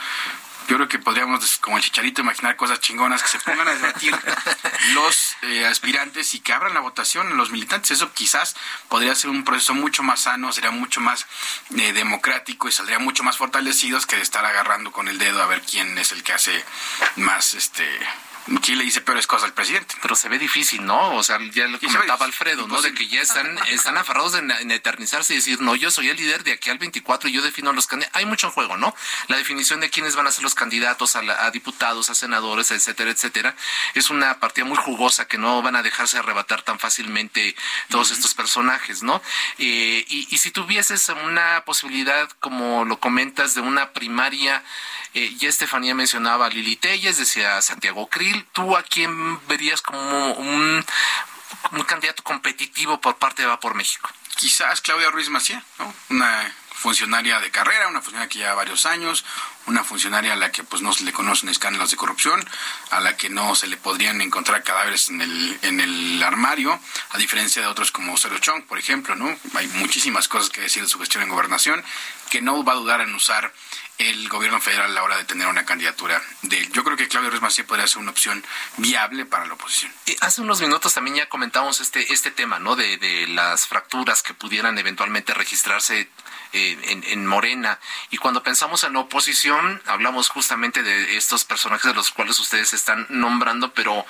Yo creo que podríamos, como el chicharito, imaginar cosas chingonas, que se pongan a debatir [laughs] los eh, aspirantes y que abran la votación en los militantes. Eso quizás podría ser un proceso mucho más sano, sería mucho más eh, democrático y saldría mucho más fortalecidos que de estar agarrando con el dedo a ver quién es el que hace más este Chile dice peores cosas al presidente. Pero se ve difícil, ¿no? O sea, ya lo comentaba Alfredo, ¿no? De que ya están, están aferrados en, eternizarse y decir, no, yo soy el líder de aquí al 24 y yo defino los candidatos. Hay mucho en juego, ¿no? La definición de quiénes van a ser los candidatos a, diputados, a senadores, etcétera, etcétera. Es una partida muy jugosa que no van a dejarse arrebatar tan fácilmente todos estos personajes, ¿no? Eh, y, y si tuvieses una posibilidad, como lo comentas, de una primaria eh, ya Estefanía mencionaba a Lili Telles, decía Santiago Krill. ¿Tú a quién verías como un, candidato competitivo por parte de Va por México? quizás Claudia Ruiz Macía, ¿no? Una funcionaria de carrera, una funcionaria que lleva varios años, una funcionaria a la que pues no se le conocen escándalos de corrupción, a la que no se le podrían encontrar cadáveres en el, en el armario, a diferencia de otros como Osorio Chong, por ejemplo, ¿no? Hay muchísimas cosas que decir de su gestión en gobernación, que no va a dudar en usar el gobierno federal a la hora de tener una candidatura de él. Yo creo que Claudio Ruiz Massieu podría ser una opción viable para la oposición. hace unos minutos también ya comentamos este, este tema, ¿no? De, de las fracturas que pudieran eventualmente registrarse eh, en, Morena. Y cuando pensamos en oposición, hablamos justamente de estos personajes de los cuales ustedes están nombrando, pero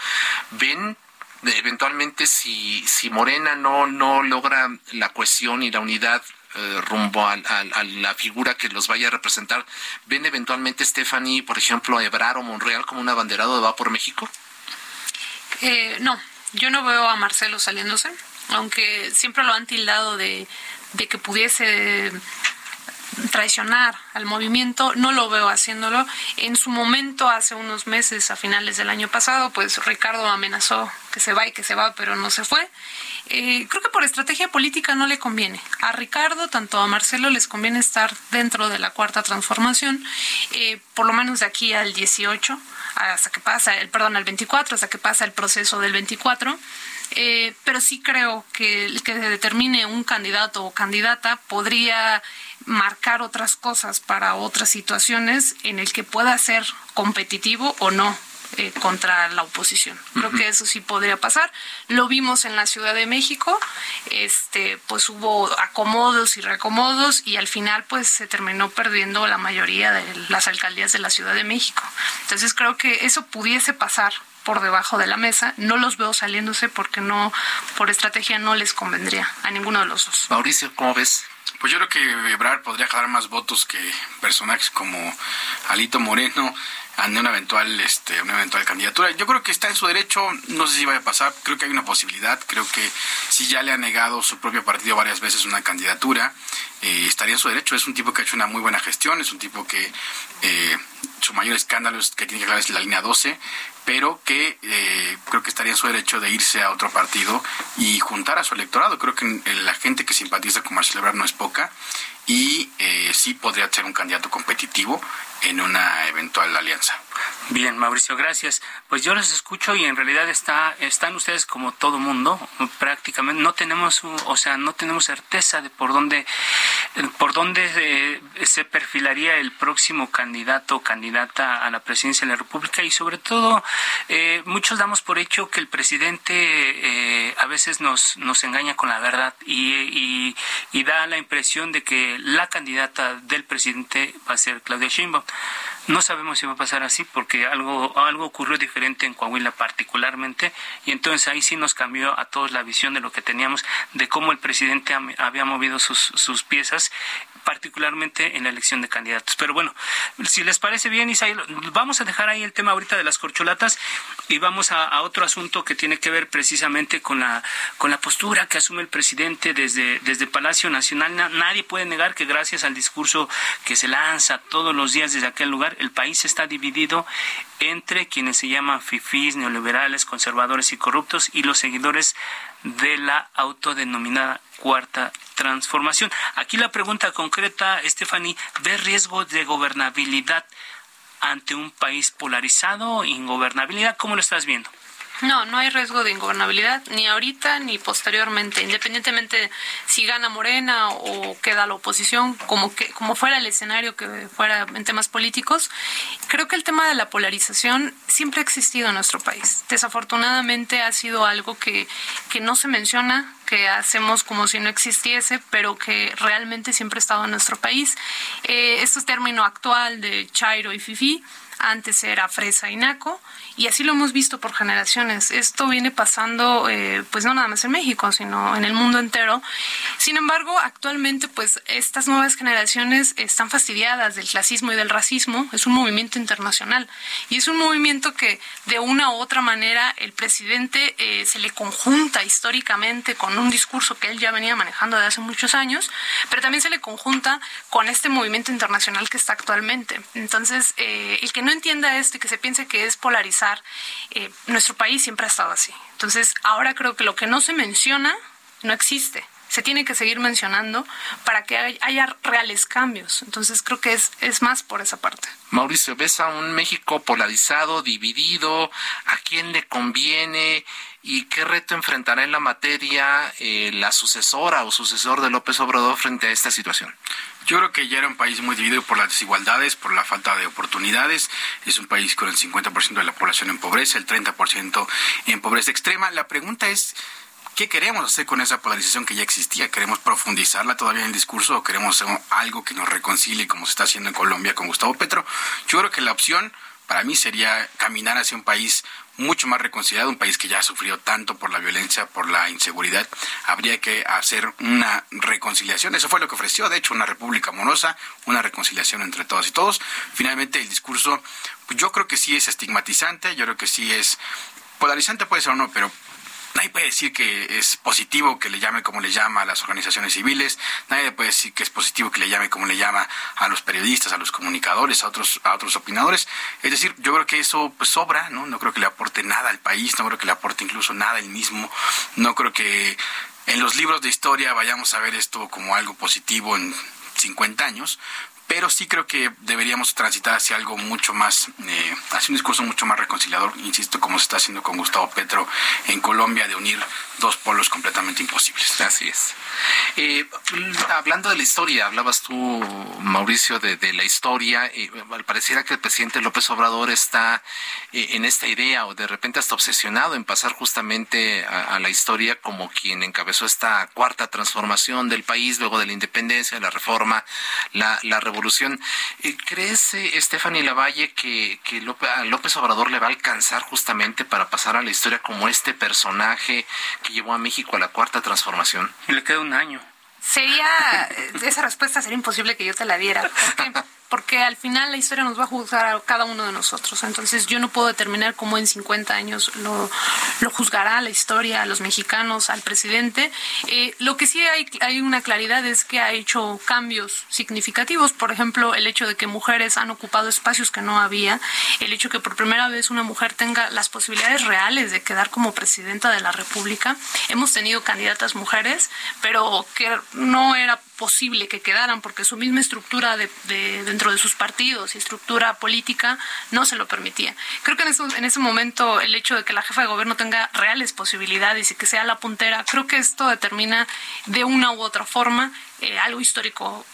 ven eventualmente si, si Morena no, no logra la cohesión y la unidad eh, rumbo a, la figura que los vaya a representar, ¿ven eventualmente Stephanie, por ejemplo, a Ebrar o Monreal como un abanderado de Va por México? Eh, no, yo no veo a Marcelo saliéndose, aunque siempre lo han tildado de de que pudiese traicionar al movimiento, no lo veo haciéndolo. En su momento, hace unos meses, a finales del año pasado, pues Ricardo amenazó que se va y que se va, pero no se fue. Eh, creo que por estrategia política no le conviene. A Ricardo, tanto a Marcelo, les conviene estar dentro de la cuarta transformación, eh, por lo menos de aquí al 18, hasta que pasa, el perdón, al 24, hasta que pasa el proceso del 24. Eh, pero sí creo que el que determine un candidato o candidata podría marcar otras cosas para otras situaciones en el que pueda ser competitivo o no eh, contra la oposición. Creo que eso sí podría pasar. Lo vimos en la Ciudad de México, este, pues hubo acomodos y reacomodos y al final pues se terminó perdiendo la mayoría de las alcaldías de la Ciudad de México. Entonces creo que eso pudiese pasar por debajo de la mesa. No los veo saliéndose porque no, por estrategia no les convendría a ninguno de los dos. Mauricio, ¿cómo ves? Pues yo creo que Ebrar podría jalar más votos que personajes como Alito Moreno ante una eventual este una eventual candidatura. Yo creo que está en su derecho, no sé si vaya a pasar, creo que hay una posibilidad, creo que si ya le ha negado su propio partido varias veces una candidatura, eh, estaría en su derecho, es un tipo que ha hecho una muy buena gestión, es un tipo que eh, su mayor escándalo es que tiene que hablar es la línea 12, pero que eh, creo que estaría en su derecho de irse a otro partido y juntar a su electorado. Creo que la gente que simpatiza con Marcelo Ebrard no es poca y sí podría ser un candidato competitivo en una eventual alianza. Bien, Mauricio, gracias. Pues yo les escucho y en realidad está, están ustedes como todo mundo, prácticamente no tenemos, o sea, no tenemos certeza de por dónde, por dónde eh, se perfilaría el próximo candidato o candidata a la presidencia de la República y sobre todo eh, muchos damos por hecho que el presidente eh, a veces nos, nos engaña con la verdad y, y da la impresión de que la candidata del presidente va a ser Claudia Sheinbaum. No sabemos si va a pasar así porque algo, algo ocurrió diferente en Coahuila particularmente y entonces ahí sí nos cambió a todos la visión de lo que teníamos de cómo el presidente había movido sus, sus piezas particularmente en la elección de candidatos. Pero bueno, si les parece bien, Isaíl, vamos a dejar ahí el tema ahorita de las corcholatas y vamos a, otro asunto que tiene que ver precisamente con la, con la postura que asume el presidente desde, desde Palacio Nacional. nadie puede negar que gracias al discurso que se lanza todos los días desde aquel lugar, el país está dividido entre quienes se llaman fifís, neoliberales, conservadores y corruptos y los seguidores de la autodenominada cuarta transformación. Aquí la pregunta concreta, Stephanie, ¿ve riesgo de gobernabilidad ante un país polarizado, ingobernabilidad? ¿Cómo lo estás viendo? No, no hay riesgo de ingobernabilidad ni ahorita ni posteriormente, independientemente si gana Morena o queda la oposición, como que como fuera el escenario que fuera en temas políticos. Creo que el tema de la polarización siempre ha existido en nuestro país. Desafortunadamente ha sido algo que, que no se menciona, que hacemos como si no existiese, pero que realmente siempre ha estado en nuestro país. Eh, este término actual de Chairo y Fifi antes era Fresa y Naco, y así lo hemos visto por generaciones. Esto viene pasando, eh, pues no nada más en México, sino en el mundo entero. Sin embargo, actualmente, pues estas nuevas generaciones están fastidiadas del clasismo y del racismo. Es un movimiento internacional y es un movimiento que de una u otra manera el presidente eh, se le conjunta históricamente con un discurso que él ya venía manejando desde hace muchos años, pero también se le conjunta con este movimiento internacional que está actualmente. Entonces, eh, el que no entienda esto que se piense que es polarizar eh, nuestro país siempre ha estado así. Entonces, ahora creo que lo que no se menciona no existe. se tiene que seguir mencionando para que haya reales cambios. Entonces creo que es, es más por esa parte. Mauricio, ¿ves a un México polarizado, dividido? ¿A quién le conviene? ¿Y qué reto enfrentará en la materia eh, la sucesora o sucesor de López Obrador frente a esta situación? Yo creo que ya era un país muy dividido por las desigualdades, por la falta de oportunidades. Es un país con el 50% de la población en pobreza, el 30% en pobreza extrema. La pregunta es, ¿Qué queremos hacer con esa polarización que ya existía? ¿Queremos profundizarla todavía en el discurso o queremos hacer algo que nos reconcilie como se está haciendo en Colombia con Gustavo Petro? Yo creo que la opción para mí sería caminar hacia un país mucho más reconciliado, un país que ya ha sufrido tanto por la violencia, por la inseguridad. Habría que hacer una reconciliación. Eso fue lo que ofreció, de hecho, una república amorosa, una reconciliación entre todos y todos. Finalmente, el discurso, yo creo que sí es estigmatizante, yo creo que sí es polarizante, puede ser o no, pero Nadie puede decir que es positivo que le llame como le llama a las organizaciones civiles, nadie puede decir que es positivo que le llame como le llama a los periodistas, a los comunicadores, a otros, a otros opinadores. Es decir, yo creo que eso pues, sobra, ¿no? No creo que le aporte nada al país, no creo que le aporte incluso nada él mismo, no creo que en los libros de historia vayamos a ver esto como algo positivo en 50 años, pero sí creo que deberíamos transitar hacia algo mucho más, eh, hacia un discurso mucho más reconciliador, insisto, como se está haciendo con Gustavo Petro en Colombia, de unir dos polos completamente imposibles. Así es. Eh, hablando de la historia, hablabas tú, Mauricio, de, la historia. Eh, pareciera que el presidente López Obrador está eh, en esta idea o de repente hasta obsesionado en pasar justamente a, la historia como quien encabezó esta cuarta transformación del país luego de la independencia, la reforma, la, la revolución eh, ¿Crees, eh, Stephanie Lavalle, que, que López, Obrador le va a alcanzar justamente para pasar a la historia como este personaje que llevó a México a la cuarta transformación? Le queda un año. Sería, eh, esa respuesta sería imposible que yo te la diera. ¿Por [laughs] porque al final la historia nos va a juzgar a cada uno de nosotros. Entonces yo no puedo determinar cómo en 50 años lo, lo juzgará la historia a los mexicanos, al presidente. Eh, lo que sí hay, hay una claridad es que ha hecho cambios significativos. Por ejemplo, el hecho de que mujeres han ocupado espacios que no había, el hecho de que por primera vez una mujer tenga las posibilidades reales de quedar como presidenta de la República. Hemos tenido candidatas mujeres, pero que no era posible que quedaran porque su misma estructura de, dentro de sus partidos y estructura política no se lo permitía. Creo que en, en ese momento el hecho de que la jefa de gobierno tenga reales posibilidades y que sea la puntera, creo que esto determina de una u otra forma eh, algo histórico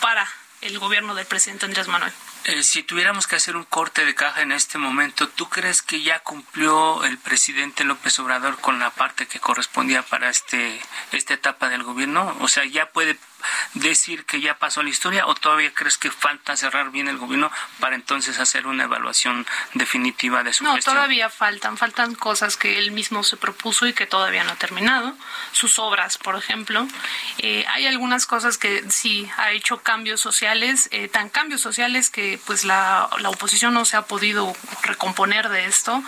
para el gobierno del presidente Andrés Manuel. Eh, si tuviéramos que hacer un corte de caja en este momento, ¿tú crees que ya cumplió el presidente López Obrador con la parte que correspondía para este esta etapa del gobierno? O sea, ya puede decir que ya pasó la historia o todavía crees que falta cerrar bien el gobierno para entonces hacer una evaluación definitiva de su no, gestión? No, todavía faltan, faltan cosas que él mismo se propuso y que todavía no ha terminado. Sus obras, por ejemplo. Eh, hay algunas cosas que sí ha hecho cambios sociales, eh, tan cambios sociales que pues la, la, oposición no se ha podido recomponer de esto.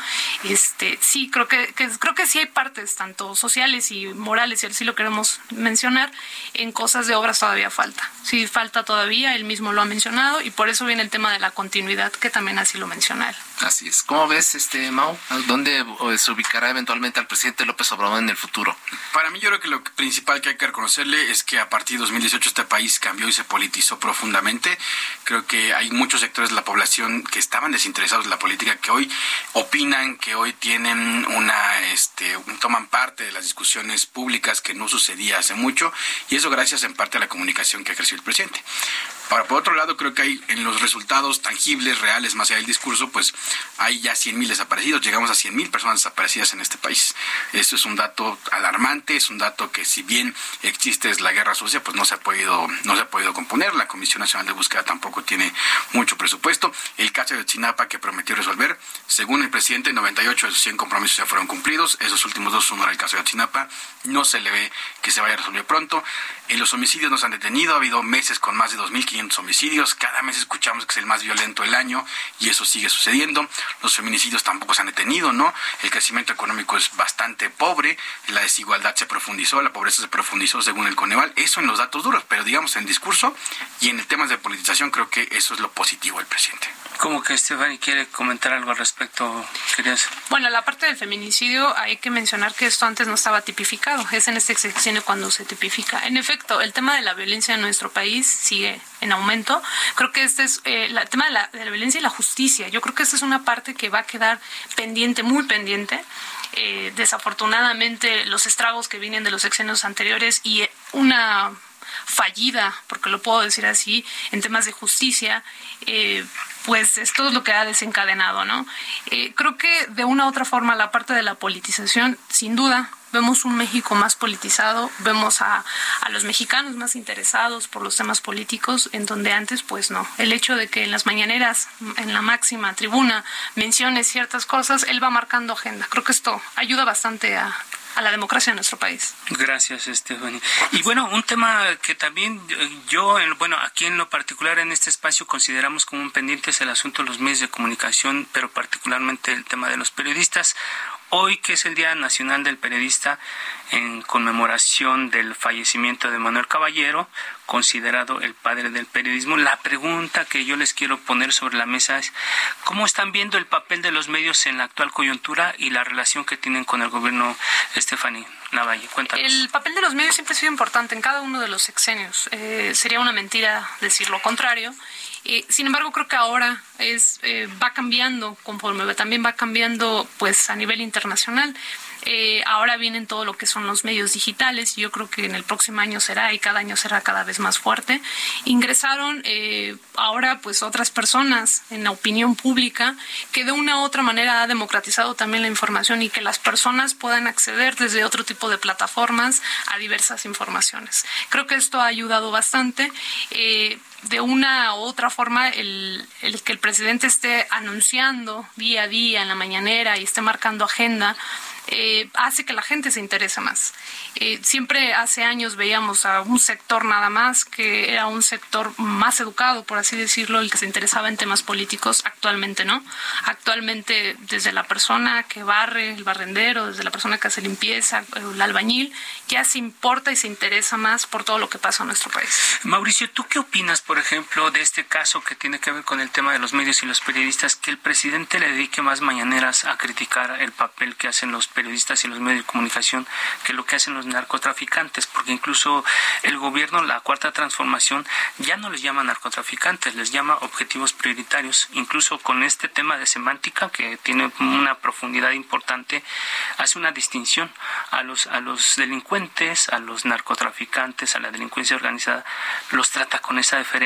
Este, sí, creo que, que, creo que sí hay partes, tanto sociales y morales, y así lo queremos mencionar, en cosas de obras todavía falta. Sí, falta todavía, él mismo lo ha mencionado, y por eso viene el tema de la continuidad, que también así lo menciona él. Así es. ¿Cómo ves, este Mau? ¿Dónde se ubicará eventualmente al presidente López Obrador en el futuro? Para mí, yo creo que lo principal que hay que reconocerle es que a partir de 2018 este país cambió y se politizó profundamente. Creo que hay muchos sectores de la población que estaban desinteresados en la política, que hoy opinan, que hoy tienen una, este, toman parte de las discusiones públicas que no sucedía hace mucho, y eso gracias en parte la comunicación que ha crecido el presidente. Ahora, por otro lado, creo que hay en los resultados tangibles, reales, más allá del discurso, pues hay ya 100.000 desaparecidos, llegamos a 100.000 personas desaparecidas en este país. Esto es un dato alarmante, es un dato que si bien existe la guerra sucia, pues no se ha podido no se ha podido componer, la Comisión Nacional de Búsqueda tampoco tiene mucho presupuesto. El caso de Chinapa que prometió resolver, según el presidente, 98 de sus 100 compromisos ya fueron cumplidos, esos últimos dos son el caso de Chinapa, no se le ve que se vaya a resolver pronto. En los homicidios nos han detenido, ha habido meses con más de 2.500 homicidios, cada mes escuchamos que es el más violento del año y eso sigue sucediendo. Los feminicidios tampoco se han detenido, ¿no? El crecimiento económico es bastante pobre, la desigualdad se profundizó, la pobreza se profundizó según el Coneval, eso en los datos duros, pero digamos en discurso y en el tema de politización creo que eso es lo positivo del presidente. Como que Stephanie quiere comentar algo al respecto, querías. Bueno, la parte del feminicidio hay que mencionar que esto antes no estaba tipificado. Es en este sexenio cuando se tipifica. En efecto, el tema de la violencia en nuestro país sigue en aumento. Creo que este es eh, el tema de la, de la, violencia y la justicia. Yo creo que esta es una parte que va a quedar pendiente, muy pendiente. Eh, desafortunadamente, los estragos que vienen de los sexenios anteriores y una fallida, porque lo puedo decir así, en temas de justicia, eh, pues esto es lo que ha desencadenado, ¿no? Eh, creo que de una u otra forma la parte de la politización, sin duda, vemos un México más politizado, vemos a, a, los mexicanos más interesados por los temas políticos, en donde antes, pues no. El hecho de que en las mañaneras, en la máxima tribuna, mencione ciertas cosas, él va marcando agenda. Creo que esto ayuda bastante a, a la democracia en nuestro país. Gracias, Stephanie. Y bueno, un tema que también yo, bueno, aquí en lo particular en este espacio consideramos como un pendiente es el asunto de los medios de comunicación, pero particularmente el tema de los periodistas. Hoy, que es el Día Nacional del Periodista, en conmemoración del fallecimiento de Manuel Caballero, considerado el padre del periodismo, la pregunta que yo les quiero poner sobre la mesa es, ¿cómo están viendo el papel de los medios en la actual coyuntura y la relación que tienen con el gobierno, Stephanie Lavalle? Cuéntanos. El papel de los medios siempre ha sido importante en cada uno de los sexenios. Eh, sería una mentira decir lo contrario. Sin embargo, creo que ahora es eh, va cambiando conforme también va cambiando pues a nivel internacional. Eh, ahora vienen todo lo que son los medios digitales yo creo que en el próximo año será y cada año será cada vez más fuerte. Ingresaron eh, ahora pues otras personas en la opinión pública que de una u otra manera ha democratizado también la información y que las personas puedan acceder desde otro tipo de plataformas a diversas informaciones. Creo que esto ha ayudado bastante. De una u otra forma el, el, que el presidente esté anunciando día a día en la mañanera y esté marcando agenda eh, hace que la gente se interese más. Eh, siempre hace años veíamos a un sector nada más que era un sector más educado, por así decirlo, el que se interesaba en temas políticos. Actualmente no. Actualmente desde la persona que barre, el barrendero, desde la persona que hace limpieza, el albañil, ya se importa y se interesa más por todo lo que pasa en nuestro país. Mauricio, ¿tú qué opinas, por ejemplo, de este caso que tiene que ver con el tema de los medios y los periodistas, que el presidente le dedique más mañaneras a criticar el papel que hacen los periodistas y los medios de comunicación que lo que hacen los narcotraficantes, porque incluso el gobierno, la cuarta transformación, ya no les llama narcotraficantes, les llama objetivos prioritarios, incluso con este tema de semántica que tiene una profundidad importante, hace una distinción a los, a los delincuentes, a los narcotraficantes, a la delincuencia organizada, los trata con esa deferencia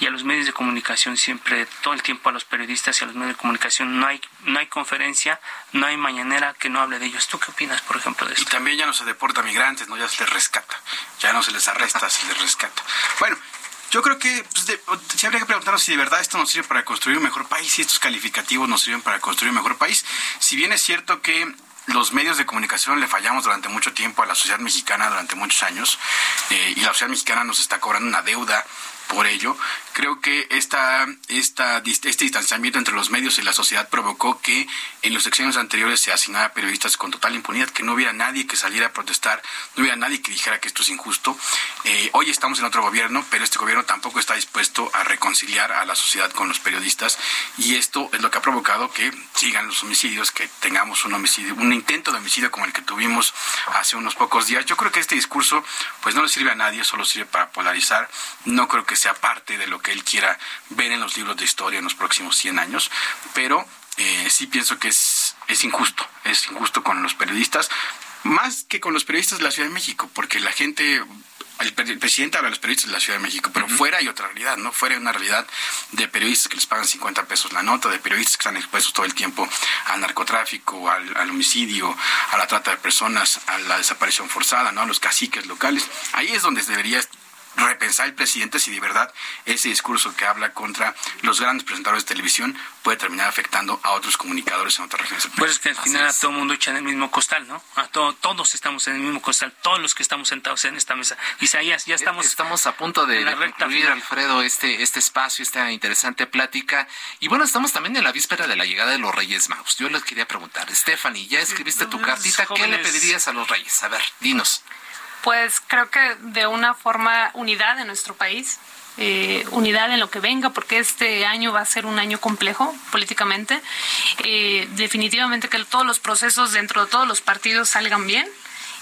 y a los medios de comunicación siempre, todo el tiempo a los periodistas y a los medios de comunicación no hay, no hay conferencia, no hay mañanera que no hable de ellos. ¿Tú qué opinas, por ejemplo, de esto? Y también ya no se deporta a migrantes, ¿no? Ya se les rescata. Ya no se les arresta, se les rescata. Bueno, yo creo que pues, de, sí habría que preguntarnos si de verdad esto nos sirve para construir un mejor país, si estos calificativos nos sirven para construir un mejor país. Si bien es cierto que los medios de comunicación le fallamos durante mucho tiempo a la sociedad mexicana, durante muchos años, eh, y la sociedad mexicana nos está cobrando una deuda por ello. Creo que esta, esta, este distanciamiento entre los medios y la sociedad provocó que en los sexenios anteriores se asignara a periodistas con total impunidad, que no hubiera nadie que saliera a protestar, no hubiera nadie que dijera que esto es injusto. Eh, hoy estamos en otro gobierno, pero este gobierno tampoco está dispuesto a reconciliar a la sociedad con los periodistas y esto es lo que ha provocado que sigan los homicidios, que tengamos un homicidio, un intento de homicidio como el que tuvimos hace unos pocos días. Yo creo que este discurso pues no le sirve a nadie, solo sirve para polarizar. No creo que sea parte de lo que él quiera ver en los libros de historia en los próximos 100 años, pero eh, sí pienso que es, es injusto, es injusto con los periodistas, más que con los periodistas de la Ciudad de México, porque la gente el, presidente habla de los periodistas de la Ciudad de México, pero fuera hay otra realidad, ¿no? Fuera hay una realidad de periodistas que les pagan 50 pesos la nota, de periodistas que están expuestos todo el tiempo al narcotráfico, al, al homicidio, a la trata de personas, a la desaparición forzada, ¿no? A los caciques locales. Ahí es donde debería repensar el presidente si de verdad ese discurso que habla contra los grandes presentadores de televisión puede terminar afectando a otros comunicadores en otras regiones. Pues es que al final a todo el mundo echa en el mismo costal, ¿no? A todo, todos estamos en el mismo costal, todos los que estamos sentados en esta mesa. Isaías, ya estamos... Estamos a punto de, de concluir, Alfredo, este, este espacio, esta interesante plática. Y bueno, estamos también en la víspera de la llegada de los Reyes Magos. Yo les quería preguntar, Stephanie, ya escribiste tu cartita, ¿qué le pedirías a los Reyes? A ver, dinos pues creo que de una forma unidad en nuestro país, eh, unidad en lo que venga, porque este año va a ser un año complejo políticamente. Eh, definitivamente que todos los procesos dentro de todos los partidos salgan bien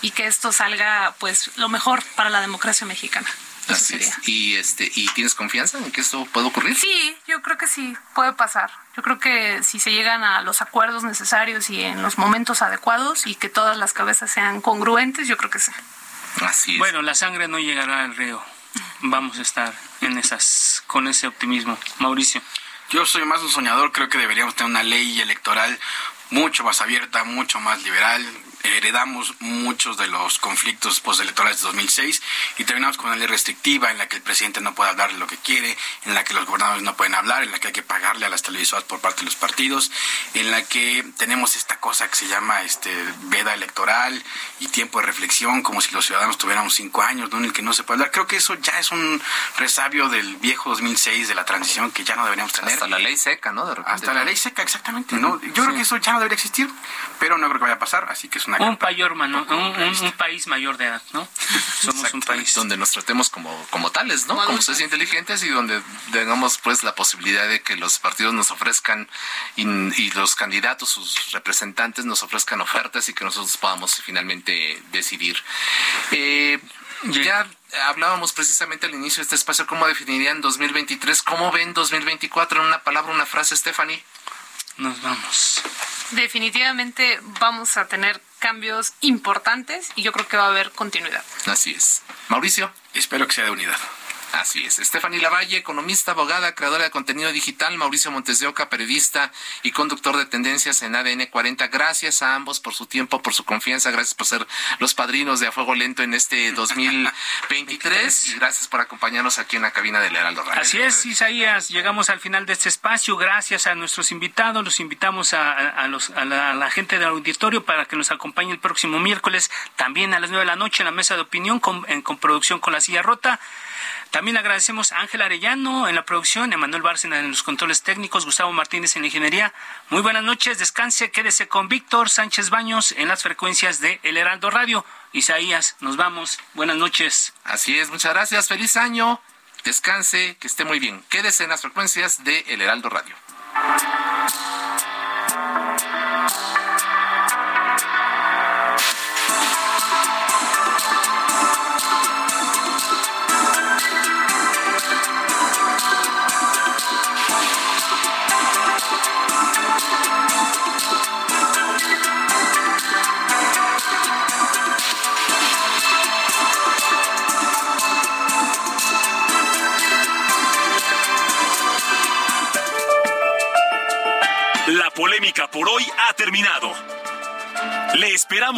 y que esto salga pues lo mejor para la democracia mexicana. Así es. ¿Y, este, ¿Y tienes confianza en que esto puede ocurrir? Sí, yo creo que sí, puede pasar. Yo creo que si se llegan a los acuerdos necesarios y en los momentos adecuados y que todas las cabezas sean congruentes, yo creo que sí. Así es. Bueno, la sangre no llegará al río. Vamos a estar en esas, con ese optimismo. Mauricio. Yo soy más un soñador, creo que deberíamos tener una ley electoral mucho más abierta, mucho más liberal, heredamos muchos de los conflictos postelectorales de 2006 y terminamos con una ley restrictiva en la que el presidente no puede hablar de lo que quiere, en la que los gobernadores no pueden hablar, en la que hay que pagarle a las televisoras por parte de los partidos, en la que tenemos esta cosa que se llama este veda electoral y tiempo de reflexión, como si los ciudadanos tuviéramos cinco años, ¿no? en el que no se puede hablar. Creo que eso ya es un resabio del viejo 2006, de la transición, que ya no deberíamos tener. Hasta la ley seca, ¿no? Hasta la ley seca, exactamente. ¿no? Yo creo que eso ya no debería existir, pero no creo que vaya a pasar, así que es una un, mayor, un, un, país mayor de edad, ¿no? Somos un país donde nos tratemos como, como tales, ¿no? Como seres inteligentes y donde tengamos pues la posibilidad de que los partidos nos ofrezcan y, los candidatos, sus representantes nos ofrezcan ofertas y que nosotros podamos finalmente decidir. Eh, ya hablábamos precisamente al inicio de este espacio cómo definirían 2023, cómo ven 2024 en una palabra, una frase, Stephanie. Nos vamos. Definitivamente vamos a tener cambios importantes y yo creo que va a haber continuidad. Así es. Mauricio. Espero que sea de unidad. Así es. Stephanie Lavalle, economista, abogada, creadora de contenido digital. Mauricio Montes de Oca, periodista y conductor de tendencias en ADN 40. Gracias a ambos por su tiempo, por su confianza. Gracias por ser los padrinos de A Fuego Lento en este [laughs] 2023. y gracias por acompañarnos aquí en la cabina del Heraldo Radio. Así es, Isaías. Llegamos al final de este espacio. Gracias a nuestros invitados. Los invitamos a, los, a, la, gente del auditorio para que nos acompañe el próximo miércoles, también a las nueve de la noche en la mesa de opinión con, con producción con la silla rota. También agradecemos a Ángel Arellano en la producción, Emanuel Bárcena en los controles técnicos, Gustavo Martínez en ingeniería. Muy buenas noches, descanse, quédese con Víctor Sánchez Baños en las frecuencias de El Heraldo Radio. Isaías, nos vamos. Buenas noches. Así es, muchas gracias. Feliz año. Descanse, que esté muy bien. Quédese en las frecuencias de El Heraldo Radio.